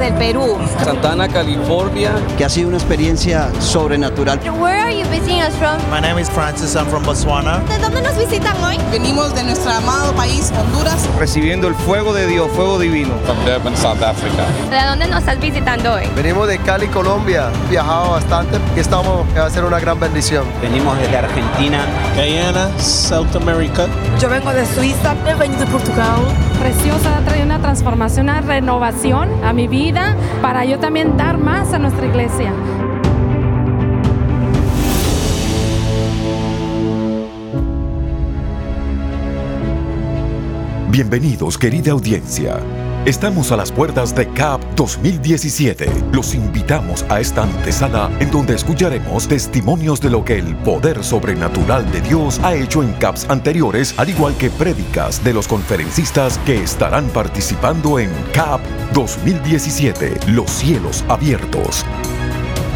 Venimos desde el Perú. Santana, California. que ha sido una experiencia sobrenatural. Where are you visiting us from? My name is Francis. I'm from Botswana. ¿De dónde nos visitan hoy? Venimos de nuestro amado país, Honduras. Recibiendo el fuego de Dios, fuego divino. from Durban, South Africa. ¿De dónde nos estás visitando hoy? Venimos de Cali, Colombia. Viajado bastante y estamos, que va a ser una gran bendición. Venimos desde Argentina. Guyana, South America. Yo vengo de Suiza. He venido de Portugal. Preciosa, ha traído una transformación, una renovación a mi vida para yo también dar más a nuestra iglesia. Bienvenidos, querida audiencia. Estamos a las puertas de CAP 2017. Los invitamos a esta antesala en donde escucharemos testimonios de lo que el poder sobrenatural de Dios ha hecho en CAPs anteriores, al igual que prédicas de los conferencistas que estarán participando en CAP 2017, los cielos abiertos.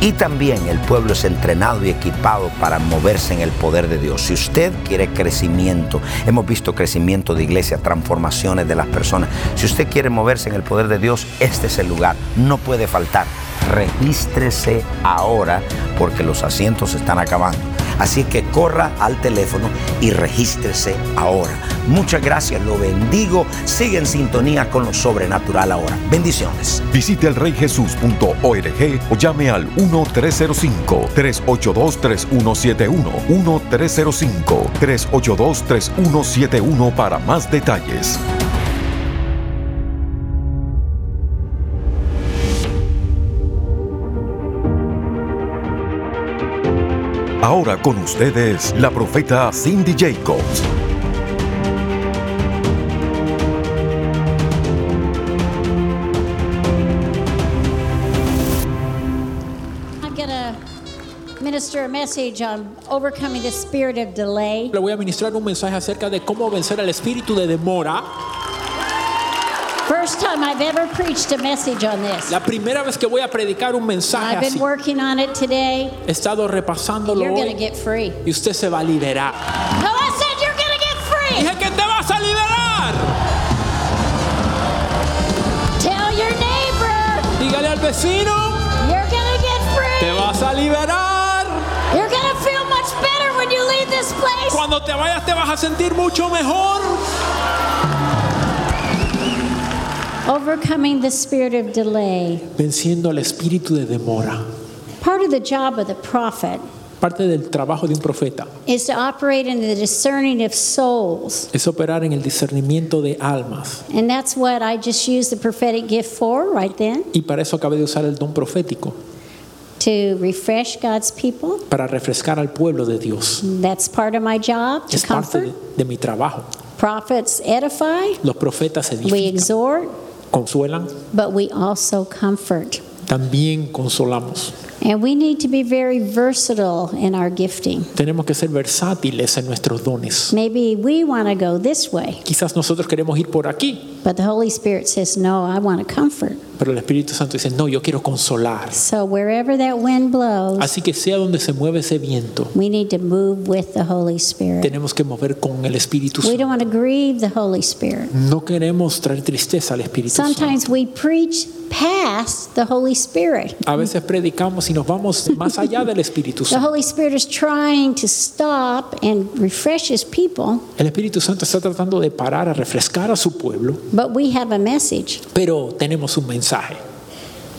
Y también el pueblo es entrenado y equipado para moverse en el poder de Dios. Si usted quiere crecimiento, hemos visto crecimiento de iglesia, transformaciones de las personas. Si usted quiere moverse en el poder de Dios, este es el lugar. No puede faltar. Regístrese ahora porque los asientos se están acabando. Así que corra al teléfono y regístrese ahora. Muchas gracias, lo bendigo. Sigue en sintonía con lo sobrenatural ahora. Bendiciones. Visite elreyjesus.org o llame al 1-305-382-3171. 1-305-382-3171 para más detalles. Ahora con ustedes, la profeta Cindy Jacobs. I'm going to minister a message on overcoming the spirit of delay. Le voy a ministrar un mensaje acerca de cómo vencer al espíritu de demora. First time I've ever preached a message on this. La primera vez que voy a predicar un mensaje I've been así. working on it today. He estado repasándolo You're going to hoy get free. y usted se va a liberar. No, I said you're going to get free. Dije que te vas a liberar. Tell your neighbor Dígale al vecino, you're going to get free. te vas a liberar. You're going to feel much better when you leave this place. Cuando te vayas te vas a sentir mucho mejor. Overcoming the spirit of delay. Venciendo al espíritu de demora. Part of the job of the prophet Parte del trabajo de un profeta is to operate in the discerning of souls. es operar en el discernimiento de almas. And that's what I just used the prophetic gift for right then Y para eso acabé de usar el don profético, to refresh God's people. para refrescar al pueblo de Dios. That's part of my job to Es parte comfort. de, de mi trabajo. Prophets edify, Los profetas we edifican, exhort, consuelan, but we also comfort. también consolamos. And we need to be very versatile in our gifting. Tenemos que ser versátiles en nuestros dones. Maybe we want to go this way, Quizás nosotros queremos ir por aquí, but the Holy Spirit says, No, I want to comfort. Pero el Espíritu Santo dice, no, yo quiero consolar. So wherever that wind blows, Así que sea donde se mueve ese viento, we need to move with the Holy Spirit. tenemos que mover con el Espíritu We Santo. don't want to grieve the Holy Spirit. No queremos traer tristeza al Espíritu Santo. Sometimes we preach past the Holy Spirit. A veces predicamos y nos vamos más allá del Espíritu The Santo. Holy Spirit is trying to stop and refresh His people, El Espíritu Santo está tratando de parar a refrescar a su pueblo, but we have a message. pero tenemos un mensaje.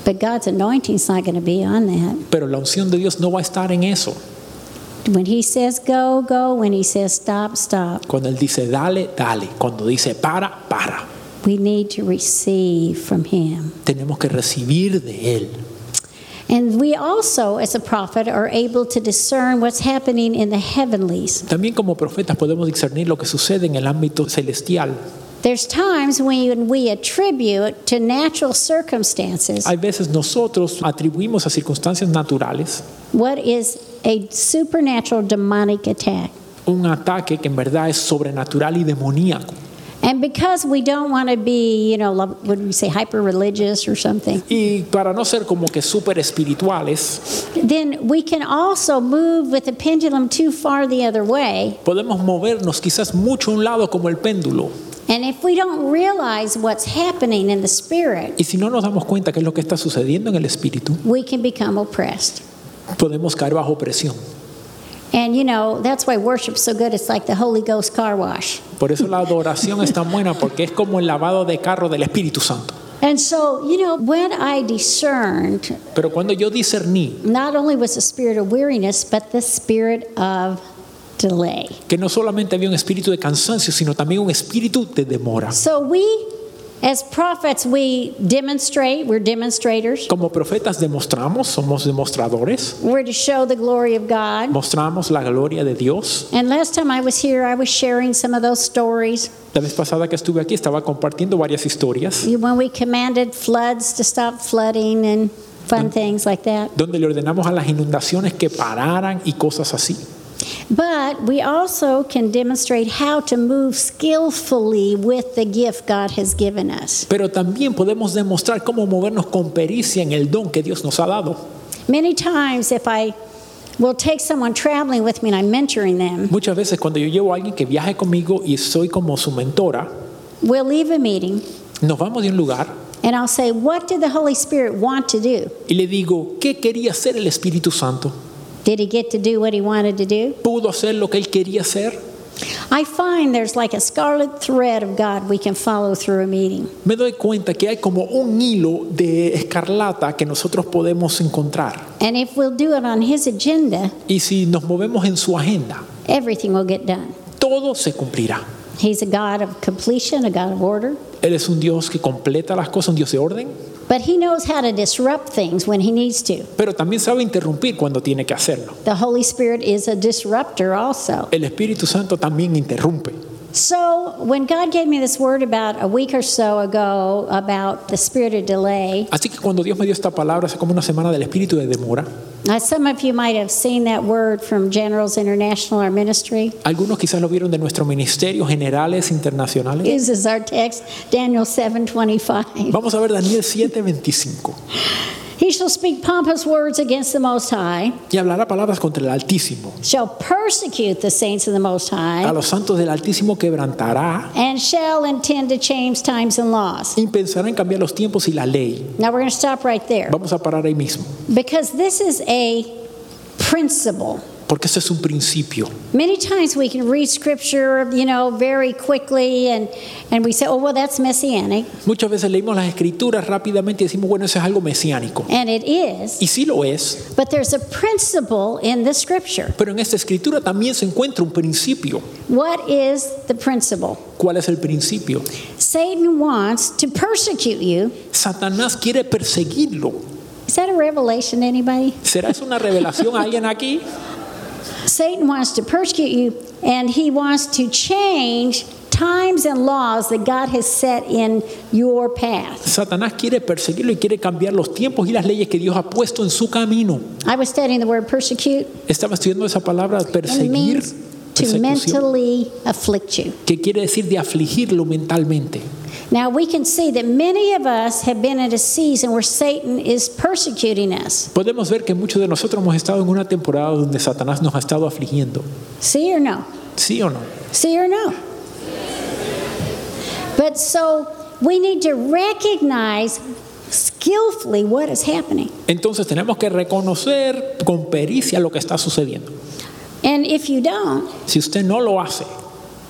But God's anointing is not going to be on that. Pero la unción de Dios no va a estar en eso. When He says go, go. When He says stop, stop. Cuando Él dice dale, dale. Cuando dice para, para. we need to receive from Him. Tenemos que recibir de Él. And we also, as a prophet, are able to discern what's happening in the heavenlies. También como profetas podemos discernir lo que sucede en el ámbito celestial. There's times when we attribute to natural circumstances Hay veces nosotros atribuimos a circunstancias naturales what is a supernatural demonic attack. un ataque que en verdad es sobrenatural y demoníaco. And because we don't want to be, you know, would we say hyper religious or something, Y para no ser como que súper espirituales, then we can also move with the pendulum too far the other way. podemos movernos quizás mucho a un lado como el péndulo. And if we don't realize what's happening in the spirit, Y si no nos damos cuenta qué es lo que está sucediendo en el espíritu, we can become oppressed. podemos caer bajo presión. And you know, that's why worship's so good. It's like the Holy Ghost car wash. Por eso la adoración es tan buena porque es como el lavado de carro del Espíritu Santo. And so, you know, when I discerned, Pero cuando yo discerní not only was the spirit of weariness, but the spirit of delay. que no solamente había un espíritu de cansancio, sino también un espíritu de demora. So we, as prophets, we demonstrate, we're demonstrators. Como profetas demostramos, somos demostradores, We're to show the glory of God. mostramos la gloria de Dios. And last time I was here, I was sharing some of those stories La vez pasada que estuve aquí estaba compartiendo varias historias when we commanded floods to stop flooding and fun things like that. donde le ordenamos a las inundaciones que pararan y cosas así. But we also can demonstrate how to move skillfully with the gift God has given us. Pero también podemos demostrar cómo movernos con pericia en el don que Dios nos ha dado. Many times, if I will take someone traveling with me and I'm mentoring them, Muchas veces cuando yo llevo a alguien que viaje conmigo y soy como su mentora, we'll leave a meeting nos vamos de un lugar and I'll say, What did the Holy Spirit want to do? y le digo, ¿qué quería hacer el Espíritu Santo? Did he get to do what he wanted to do? ¿Pudo hacer lo que él quería hacer? I find there's like a scarlet thread of God we can follow through a meeting. Me doy cuenta que hay como un hilo de escarlata que nosotros podemos encontrar. And if we'll do it on his agenda, Y si nos movemos en su agenda, everything will get done. todo se cumplirá. He's a God of completion, a God of order. Él es un Dios que completa las cosas, un Dios de orden, But he knows how to disrupt things when he needs to. pero también sabe interrumpir cuando tiene que hacerlo. The Holy Spirit is a disruptor also. El Espíritu Santo también interrumpe. So, when God gave me this word about a week or so ago about the spirit of delay, Así que cuando Dios me dio esta palabra hace como una semana del espíritu de demora, now some of you might have seen that word from Generals International, our ministry. algunos quizás lo vieron de nuestro ministerio, generales internacionales. This is our text, Daniel 7:25. Vamos a ver Daniel 7:25. He shall speak pompous words against the Most High, Y hablará palabras contra el Altísimo. shall persecute the saints of the Most High. A los santos del Altísimo quebrantará and shall intend to change times and laws. y pensará en cambiar los tiempos y la ley. Now we're going to stop right there Vamos a parar ahí mismo, because this is a principle. Porque ese es un principio. Many times we can read scripture, you know, very quickly and, and we say, oh, well, that's messianic. Muchas veces leímos las escrituras rápidamente y decimos, bueno, eso es algo mesiánico. And it is. Y sí lo es, But there's a principle in the scripture. pero en esta escritura también se encuentra un principio. What is the principle? ¿Cuál es el principio? Satan wants to persecute you. Satanás quiere perseguirlo. Is that a revelation, anybody? ¿Será eso una revelación a alguien aquí? Satan wants to persecute you, and he wants to change times and laws that God has set in your path. Satanás quiere perseguirlo y quiere cambiar los tiempos y las leyes que Dios ha puesto en su camino. I was studying the word persecute, Estaba estudiando esa palabra perseguir, to mentally afflict you. que quiere decir de afligirlo mentalmente. Now we can see that many of us have been in a season where Satan is persecuting us. Podemos ver que muchos de nosotros hemos estado en una temporada donde Satanás nos ha estado afligiendo. See or no? ¿Sí o no? See or no? But so we need to recognize skillfully what is happening. Entonces tenemos que reconocer con pericia lo que está sucediendo. And if you don't, Si usted no lo hace,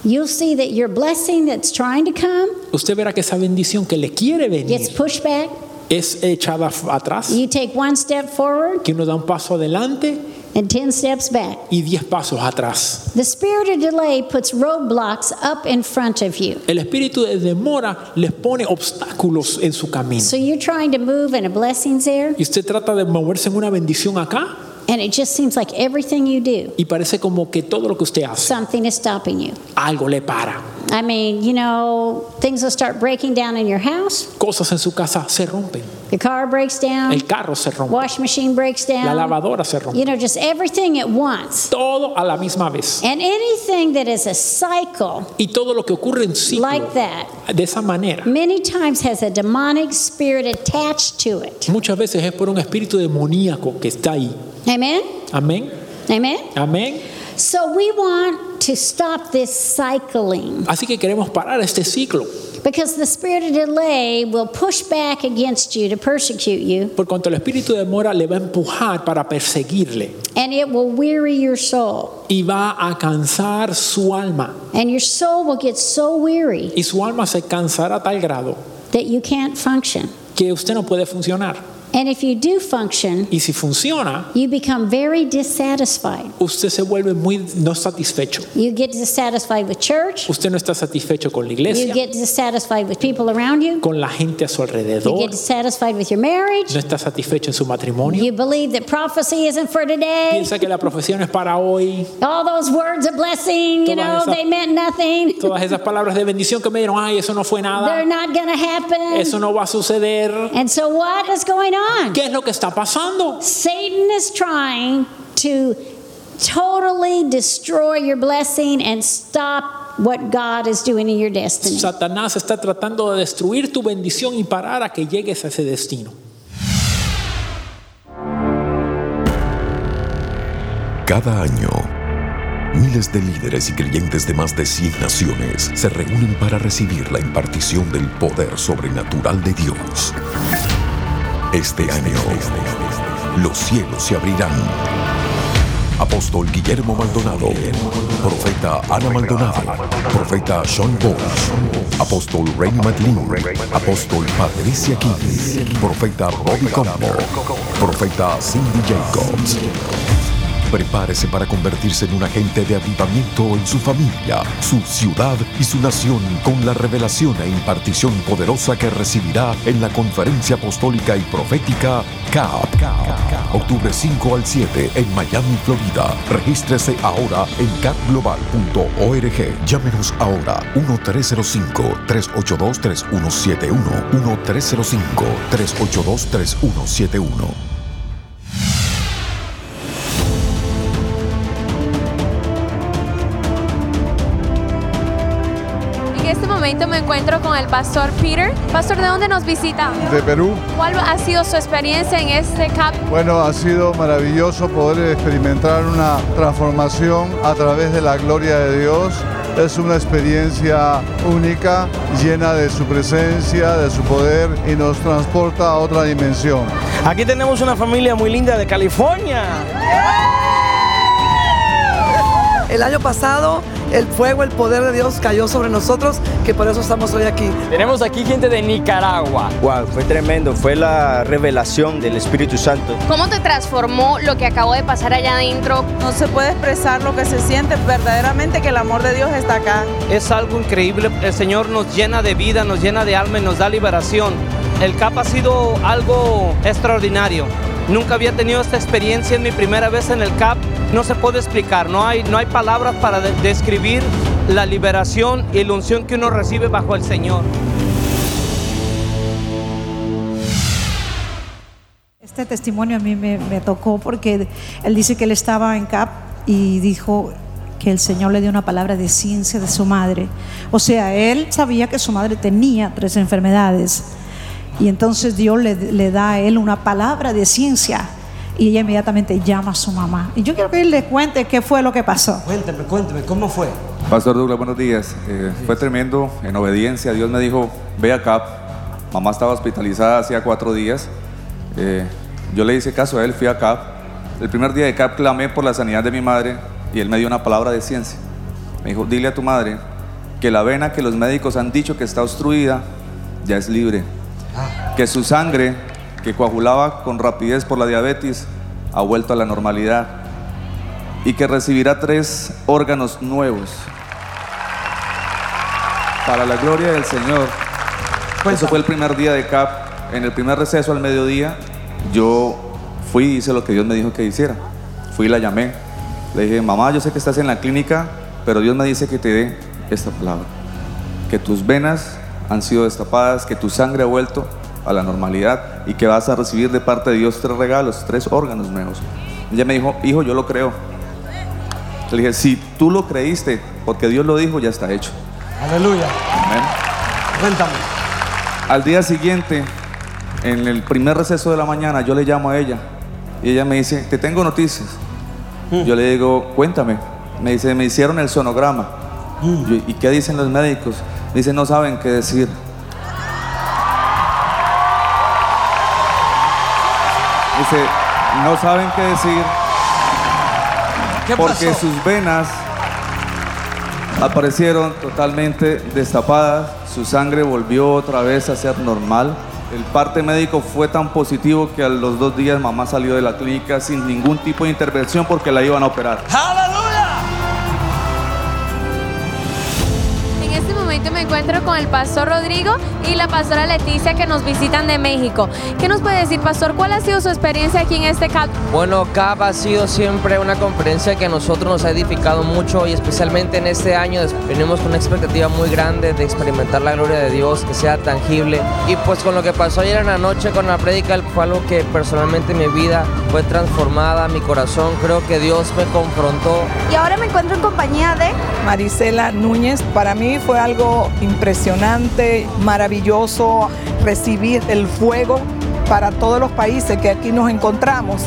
you'll see that your blessing that's trying to come usted verá que esa bendición que le quiere venir gets pushed back. es echada atrás, You take one step forward, que uno da un paso adelante and 10 steps back. y 10 pasos atrás. The spirit of delay puts roadblocks up in front of you. El espíritu de demora les pone obstáculos en su camino. So you're trying to move and a blessing's there, Y usted trata de moverse en una bendición acá and it just seems like everything you do, y parece como que todo lo que usted hace, something is stopping you. algo le para. I mean, you know, things will start breaking down in your house. Cosas en su casa se rompen. The car breaks down, El carro se rompe. wash machine breaks La down. lavadora se You know, just everything at once. Todo a la misma vez. And anything that is a cycle Y todo lo que ocurre en ciclo like that de esa manera many times has a demonic spirit attached to it. muchas veces es por un espíritu demoníaco que está ahí. Amen? Amén. Amen? Amén. So we want to stop this cycling Así que queremos parar este ciclo. because the spirit of delay will push back against you to persecute you Por cuanto el espíritu de demora le va a empujar para perseguirle and it will weary your soul. y va a cansar su alma. And your soul will get so weary Y su alma se cansará a tal grado that you can't function. que usted no puede funcionar. And if you do function, Y si funciona, you become very dissatisfied. usted se vuelve muy no satisfecho. You get dissatisfied with church. Usted no está satisfecho con la You get dissatisfied with people around you. con la gente a su alrededor. You get dissatisfied with your marriage. No está satisfecho en su matrimonio. You believe that prophecy isn't for today. Piensa que la profecía no es para hoy. All those words of blessing, you know, esas- they meant nothing. Todas esas palabras de bendición que me dieron, ay, eso no fue They're not going to happen. Eso no va a suceder. And so, what is going on? ¿Qué es lo que está pasando? Satan is trying to totally destroy your blessing and stop what God is doing in your destiny. Satanás está tratando de destruir tu bendición y parar a que llegues a ese destino. Cada año, miles de líderes y creyentes de más de 100 naciones se reúnen para recibir la impartición del poder sobrenatural de Dios. Este año, los cielos se abrirán. Apóstol Guillermo Maldonado, Profeta Ana Maldonado, Profeta Sean Bosch, Apóstol Ray McLean, Apóstol Patricia King, Profeta Bobby Combo, Profeta Cindy Jacobs. Prepárese para convertirse en un agente de avivamiento en su familia, su ciudad y su nación con la revelación e impartición poderosa que recibirá en la conferencia apostólica y profética CAP. Octubre 5 al 7 en Miami, Florida. Regístrese ahora en capglobal.org. Llámenos ahora 1-305-382-3171. 1-305-382-3171. Momento me encuentro con el pastor Peter. Pastor, ¿de dónde nos visita? De Perú, ¿Cuál ha sido su experiencia en este CAP? bueno, ha sido maravilloso poder experimentar una transformación a través de la gloria de Dios. Es una experiencia única, llena de su presencia, de su poder y nos transporta a otra dimensión. Aquí tenemos una familia muy linda de California. El año pasado el fuego, el poder de Dios cayó sobre nosotros, que por eso estamos hoy aquí. Tenemos aquí gente de Nicaragua. Wow, fue tremendo, fue la revelación del Espíritu Santo. ¿Cómo te transformó lo que acabó de pasar allá adentro? No se puede expresar lo que se siente verdaderamente que el amor de Dios está acá. Es algo increíble. El Señor nos llena de vida, nos llena de alma y nos da liberación. El CAP ha sido algo extraordinario. Nunca había tenido esta experiencia, es mi primera vez en el CAP. No se puede explicar, no hay, no hay palabras para de- describir la liberación y la unción que uno recibe bajo el Señor. Este testimonio a mí me tocó porque él dice que él estaba en CAP y dijo que el Señor le dio una palabra de ciencia de su madre. O sea, él sabía que su madre tenía tres enfermedades y entonces Dios le, le da a él una palabra de ciencia y ella inmediatamente llama a su mamá. Y yo quiero que él le cuente qué fue lo que pasó. Cuéntame, cuéntame, ¿cómo fue? Pastor Douglas, buenos días. Eh, fue tremendo, en obediencia. Dios me dijo, ve a CAP. Mamá estaba hospitalizada hacía cuatro días. Eh, yo le hice caso a él, fui a CAP. El primer día de CAP clamé por la sanidad de mi madre y él me dio una palabra de ciencia. Me dijo, dile a tu madre que la vena que los médicos han dicho que está obstruida ya es libre. Que su sangre, que coagulaba con rapidez por la diabetes, ha vuelto a la normalidad. y que recibirá tres órganos nuevos. Para la gloria del Señor. Eso fue el primer día de CAP. En el primer receso al mediodía, yo fui y hice lo que Dios me dijo que hiciera. Fui y la llamé. Le dije, mamá, yo sé que estás en la clínica, pero Dios me dice que te dé esta palabra. Que tus venas han sido destapadas, que tu sangre ha vuelto a la normalidad y que vas a recibir de parte de Dios tres regalos, tres órganos nuevos. Ella me dijo, hijo, yo lo creo. Le dije, si tú lo creíste, porque Dios lo dijo, ya está hecho. Aleluya. Amén. Cuéntame. Al día siguiente, en el primer receso de la mañana, yo le llamo a ella y ella me dice, te tengo noticias. Yo le digo, cuéntame. Me dice, me hicieron el sonograma. ¿Y qué dicen los médicos? Me dice, no saben qué decir. Dice, no saben qué decir ¿Qué porque pasó? sus venas aparecieron totalmente destapadas, su sangre volvió otra vez a ser normal. El parte médico fue tan positivo que a los dos días mamá salió de la clínica sin ningún tipo de intervención porque la iban a operar. En encuentro con el pastor Rodrigo y la pastora Leticia que nos visitan de México. ¿Qué nos puede decir, pastor? ¿Cuál ha sido su experiencia aquí en este CAP? Bueno, CAP ha sido siempre una conferencia que a nosotros nos ha edificado mucho y especialmente en este año venimos con una expectativa muy grande de experimentar la gloria de Dios, que sea tangible. Y pues con lo que pasó ayer en la noche con la prédica fue algo que personalmente mi vida fue transformada, mi corazón, creo que Dios me confrontó Y ahora me encuentro en compañía de Marisela Núñez, para mí fue algo impresionante, maravilloso recibir el fuego para todos los países que aquí nos encontramos.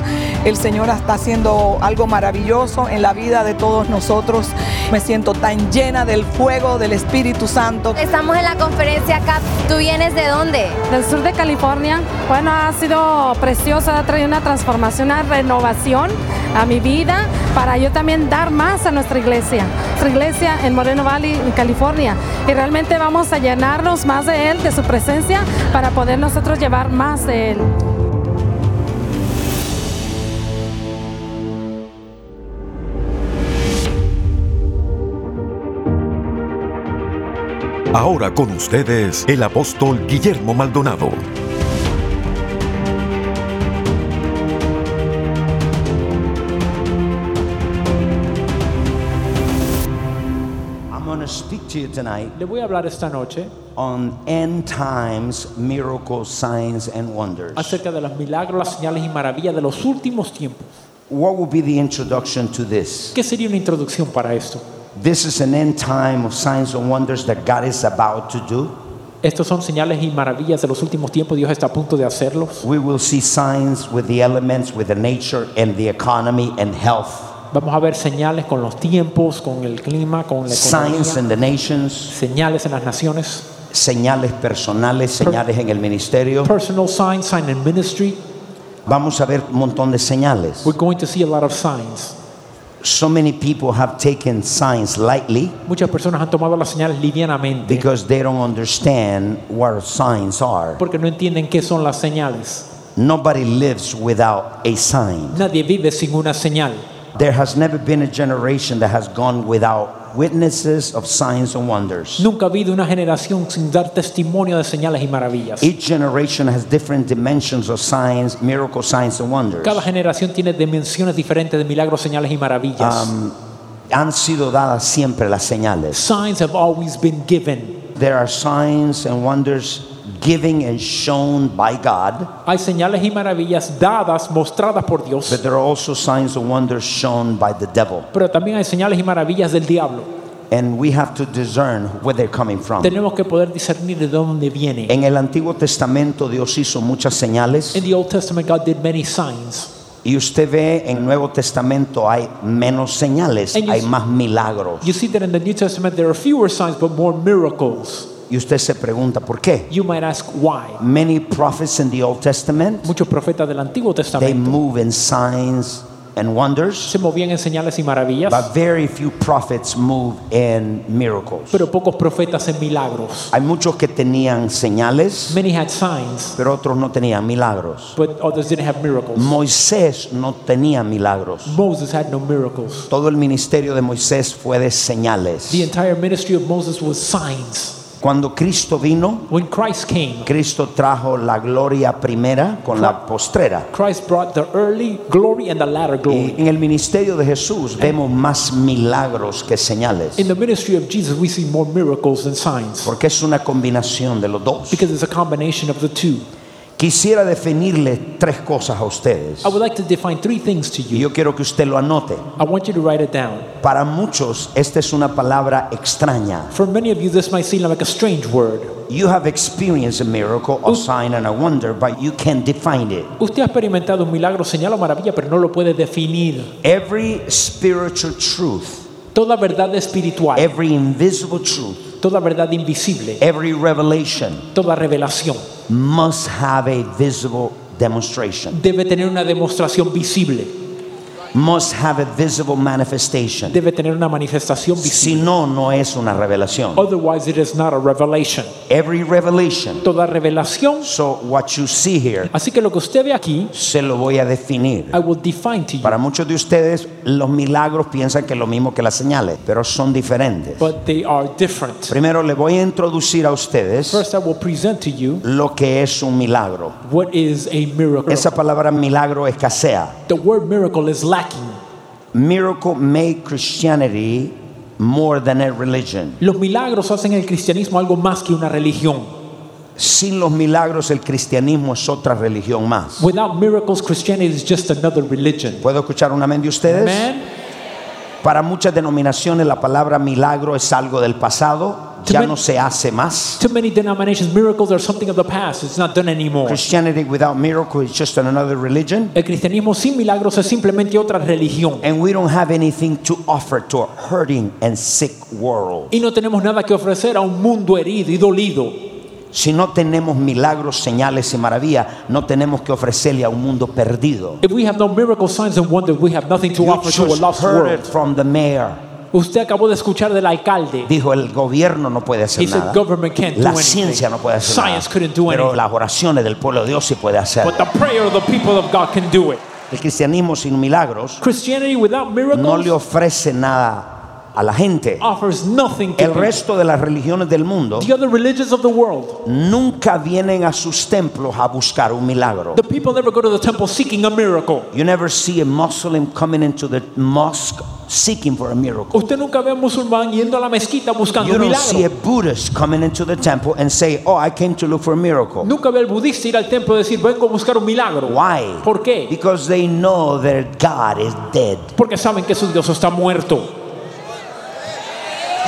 El Señor está haciendo algo maravilloso en la vida de todos nosotros. Me siento tan llena del fuego del Espíritu Santo. Estamos en la conferencia CAP. ¿Tú vienes de dónde? Del sur de California. Bueno, ha sido preciosa, ha traído una transformación, una renovación a mi vida para yo también dar más a nuestra iglesia. Nuestra iglesia en Moreno Valley, en California. Y realmente vamos a llenarnos más de Él, de su presencia, para poder nosotros llevar más de Él. Ahora con ustedes, el apóstol Guillermo Maldonado. To you tonight Le voy a hablar esta noche on end times miracles, signs, and wonders. acerca de los milagros, las señales y maravillas de los últimos tiempos. What will be the introduction to this? ¿Qué sería una introducción para esto? This is an end time of signs and wonders that God is about to do. Estos son señales y maravillas de los últimos tiempos. Dios está a punto de hacerlos. We will see signs with the elements, with the nature, and the economy and health. Vamos a ver señales con los tiempos, con el clima, con la Signs in economía. the nations, Señales en las naciones. señales personales, señales en el ministerio. Personal signs, sign in ministry. Vamos a ver un montón de señales. We're going to see a lot of signs. So many people have taken signs lightly Muchas personas han tomado las señales livianamente because they don't understand what signs are. porque no entienden qué son las señales. Nobody lives without a sign. Nadie vive sin una señal. There has never been a generation that has gone without witnesses of signs and wonders. Nunca ha habido una generación sin dar testimonio de señales y maravillas. Each generation has different dimensions of signs, miracle signs and wonders. Cada generación tiene dimensiones diferentes de milagros, señales y maravillas. Um, han sido dadas siempre las señales. Signs have always been given. There are signs and wonders given and shown by God, Hay señales y maravillas dadas, mostradas por Dios, but there are also signs and wonders shown by the devil. pero también hay señales y maravillas del diablo. And we have to discern where they're coming from. Tenemos que poder discernir de dónde viene. En el Antiguo Testamento Dios hizo muchas señales In the Old Testament, God did many signs. y usted ve en el Nuevo Testamento hay menos señales, hay see- más milagros. You see that in the New Testament there are fewer signs but more miracles. Y usted se pregunta por qué. You might ask why. Many prophets in the Old Testament Muchos profetas del Antiguo they Testamento move in signs and wonders, se movían en señales y maravillas, but very few prophets moved in miracles. pero pocos profetas en milagros. Hay muchos que tenían señales, Many had signs, pero otros no tenían milagros. but others didn't have miracles. Moisés no tenía milagros. Moses had no miracles. Todo el ministerio de Moisés fue de señales. The entire ministry of Moses was signs. Cuando Cristo vino, When Christ came, Cristo trajo la gloria primera con la postrera. Christ brought the early glory and the latter glory. Y en el ministerio de Jesús vemos más milagros que señales, In the ministry of Jesus, we see more miracles than signs porque es una combinación de los dos. because it's a combination of the two. Quisiera definirle tres cosas a ustedes. I would like to define three things to Y you. yo quiero que usted lo anote. I want you to write it down. Para muchos esta es una palabra extraña. For many of you, this might seem like a strange word. You have experienced a miracle, a sign and a wonder, but you can't define it. Usted ha experimentado un milagro, señal o maravilla, pero no lo puede definir. Every spiritual truth, Toda verdad espiritual, every invisible truth, toda verdad invisible, every revelation toda revelación must have a visible demonstration, debe tener una demostración visible, must have a visible manifestation. debe tener una manifestación Si visible. no, no es una revelación. Otherwise, it is not a revelation. Every revelation. Toda revelación. So what you see here, Así que lo que usted ve aquí, se lo voy a definir. I will define to you. Para muchos de ustedes, los milagros piensan que es lo mismo que las señales, pero son diferentes. But they are different. Primero le voy a introducir a ustedes First, I will present to you lo que es un milagro. what is a miracle. Esa palabra milagro escasea. The word miracle is lacking. Miracle make Christianity more than a religion. Los milagros hacen el cristianismo algo más que una religión. Sin los milagros el cristianismo es otra religión más. Without miracles, Christianity is just another religion. ¿Puedo escuchar un amén de ustedes? Amen. Para muchas denominaciones la palabra milagro es algo del pasado, ya no se hace más. To many denominations, miracles are something of the past. It's not done anymore. Christianity without miracle is just another religion. El cristianismo sin milagros es simplemente otra religión. And we don't have anything to offer to a hurting and sick world. Y no tenemos nada que ofrecer a un mundo herido y dolido. Si no tenemos milagros, señales y maravillas, no tenemos que ofrecerle a un mundo perdido. If we have no miracles, signs, and wonders, we have nothing to You offer to a lost heard world. it from the mayor. Usted acabó de escuchar del alcalde. Dijo el gobierno no puede hacer He said nada. government can't do La anything. ciencia no puede hacer Science nada. couldn't do Pero anything. las oraciones del pueblo de Dios sí puede hacer. But the prayer of the people of God can do it. El cristianismo sin milagros Christianity without no miracles le ofrece nada a la gente. offers nothing to El resto de las religiones del mundo nunca vienen a sus templos a buscar un milagro. the people never go to the temple seeking a miracle. You never see a Muslim coming into the mosque seeking for a miracle. Usted nunca ve a un musulmán yendo a la mezquita buscando You un don't see a milagro. Buddhist coming into the temple and say, "Oh, I came to look for a miracle." Nunca ve al budista ir al templo y decir, vengo a buscar un milagro. Why? ¿Por qué? Because they know their God is dead. Porque saben que su Dios está muerto.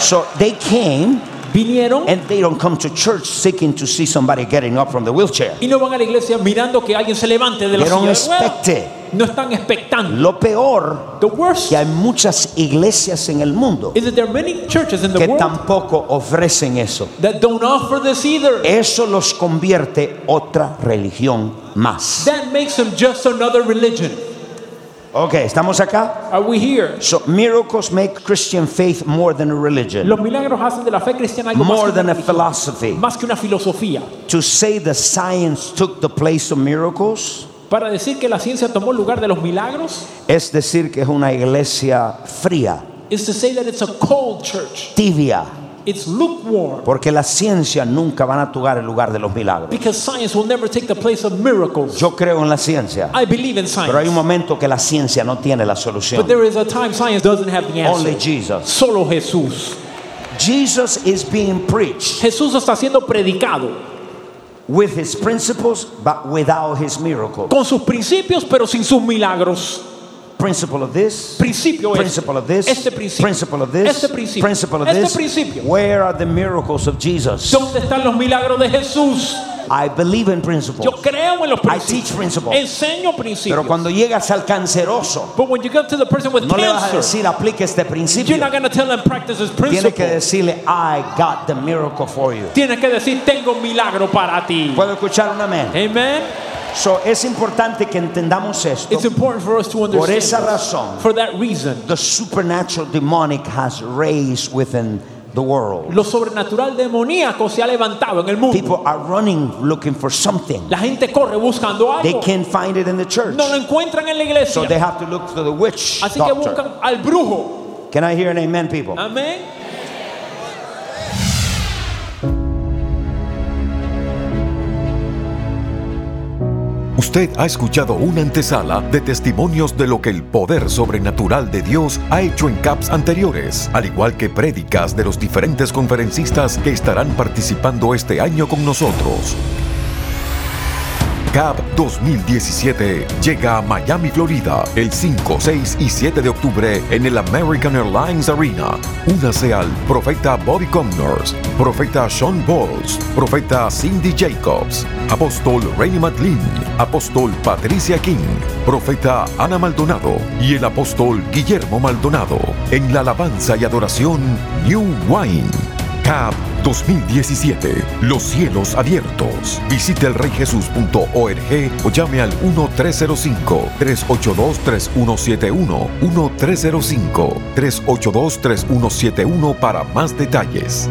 So they came Vinieron and they don't come to church seeking to see somebody getting up from the wheelchair. y no van a la iglesia mirando que alguien se levante de la They don't silla de ruedas. it. No están expectando. Lo peor The worst que hay muchas iglesias en el mundo is that there are many churches in the que world tampoco ofrecen eso. that don't offer this either. Eso los convierte otra religión más. That makes them just another religion. Ok, ¿estamos acá? Are we here? So miracles make Christian faith more than a religion, Los milagros hacen de la fe cristiana algo más more que, than una a philosophy. más que una filosofía. To say the science took the place of miracles Para decir que la ciencia tomó el lugar de los milagros es decir que es una iglesia fría, is to say that it's a cold church. tibia, It's lukewarm porque la ciencia nunca van a tomar el lugar de los milagros. because science will never take the place of miracles. Yo creo en la ciencia, I believe in pero hay un science. momento que la ciencia no tiene la solución. But there is a time science doesn't have the Only answer. Jesus. Solo Jesús. Jesus is being preached Jesús está siendo predicado with his principles but without his miracles. con sus principios pero sin sus milagros. Principle of this, Principio es principle of this, este principio. principle of this, Este principio. principle of Este this. principio. Where are the miracles of Jesus? ¿Dónde están los milagros de Jesús? I believe in principles. Yo creo en los I teach principios. principles. Enseño principios. Pero cuando llegas al canceroso, But when you get to the person with no le vas a cancer, decir aplique este you're principio. not going to tell them practice this Tienes que principle. decirle I got the miracle for you. Tienes que decir, tengo un milagro para ti. ¿Puedo escuchar un amén? Amen. So, es importante que entendamos esto. It's important for us to Por understand. esa this. razón, For that reason, the supernatural demonic has raised within the world. lo sobrenatural demoníaco se ha levantado en el mundo. People are running looking for something. La gente corre buscando They algo. can't find it in the church. No lo encuentran en la iglesia. So they have to look to the witch Así que doctor. buscan al brujo. Can I hear an amen, people? Amén. Usted ha escuchado una antesala de testimonios de lo que el poder sobrenatural de Dios ha hecho en CAPS anteriores, al igual que prédicas de los diferentes conferencistas que estarán participando este año con nosotros. CAP 2017 llega a Miami, Florida, el 5, 6 y 7 de octubre en el American Airlines Arena. Únase al profeta Bobby Connors, profeta Sean Bowles, profeta Cindy Jacobs, apóstol Rainy McLean, apóstol Patricia King, profeta Ana Maldonado y el apóstol Guillermo Maldonado en la alabanza y adoración New Wine. CAP 2017. Los cielos abiertos. Visite elreyjesus.org o llame al 1-305-382-3171. 1-305-382-3171 para más detalles.